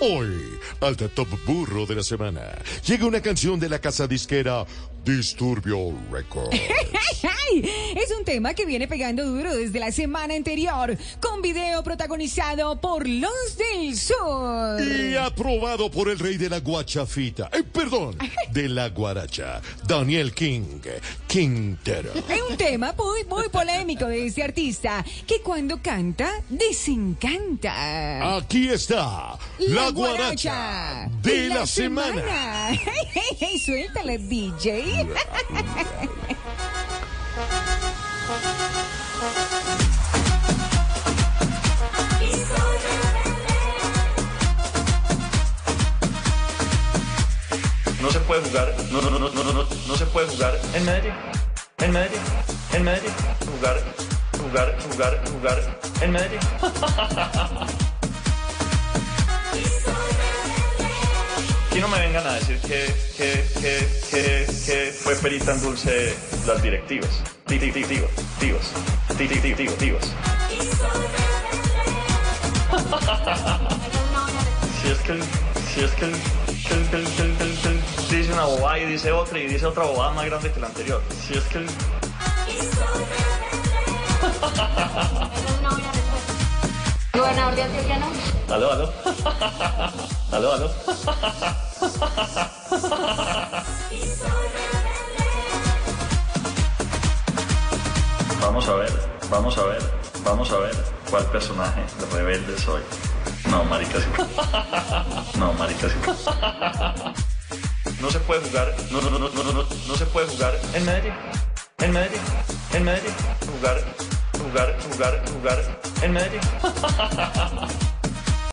Hoy, al top burro de la semana, llega una canción de la casa disquera Disturbio Records. es un tema que viene pegando duro desde la semana anterior, con video protagonizado por Los del Sur. Y aprobado por el rey de la guachafita, eh, perdón, de la guaracha, Daniel King, Quintero. Es un tema muy, muy polémico de este artista, que cuando canta, desencanta. Aquí está, la, guaracha, de la, semana. Suéltale, DJ. No se puede jugar, no, no, no, no, no, no, no se puede jugar. En Medellín, en Medellín, en Medellín, jugar, jugar, jugar, jugar. En Medellín. Aquí no me vengan a decir que, que, que, que, que fue perita en dulce las directivas. Ti- tíos, tíos. Si es que si es que que que que dice una bobada y dice otra y dice otra bobada más grande que la anterior. Si es que Gobernador de Antioquia no. Aló, aló, aló, aló. Vamos a ver, vamos a ver, vamos a ver cuál personaje rebelde soy. No, marica, sí. No, marica, sí. No se puede jugar, no, no, no, no, no, no, se puede jugar en Medellín, en Medellín, en Medellín, jugar, jugar, jugar, jugar en Medellín.